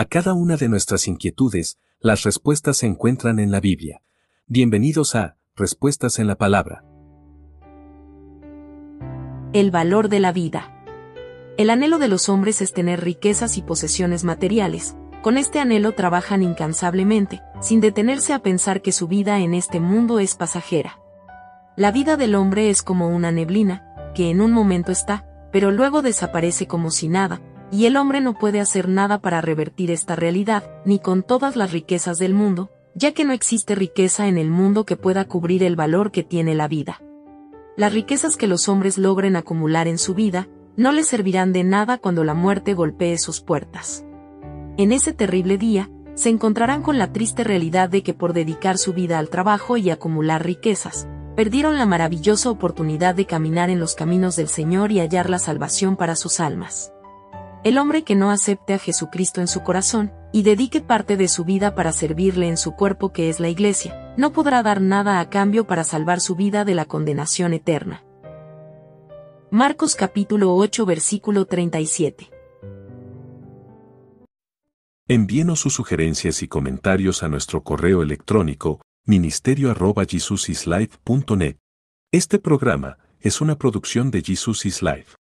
A cada una de nuestras inquietudes, las respuestas se encuentran en la Biblia. Bienvenidos a Respuestas en la Palabra. El valor de la vida. El anhelo de los hombres es tener riquezas y posesiones materiales. Con este anhelo trabajan incansablemente, sin detenerse a pensar que su vida en este mundo es pasajera. La vida del hombre es como una neblina, que en un momento está, pero luego desaparece como si nada, y el hombre no puede hacer nada para revertir esta realidad, ni con todas las riquezas del mundo, ya que no existe riqueza en el mundo que pueda cubrir el valor que tiene la vida. Las riquezas que los hombres logren acumular en su vida, no les servirán de nada cuando la muerte golpee sus puertas. En ese terrible día, se encontrarán con la triste realidad de que por dedicar su vida al trabajo y acumular riquezas, perdieron la maravillosa oportunidad de caminar en los caminos del Señor y hallar la salvación para sus almas. El hombre que no acepte a Jesucristo en su corazón, y dedique parte de su vida para servirle en su cuerpo que es la iglesia, no podrá dar nada a cambio para salvar su vida de la condenación eterna. Marcos capítulo 8 versículo 37 Envíenos sus sugerencias y comentarios a nuestro correo electrónico ministerio.jesusislife.net. Este programa es una producción de Jesus is Life.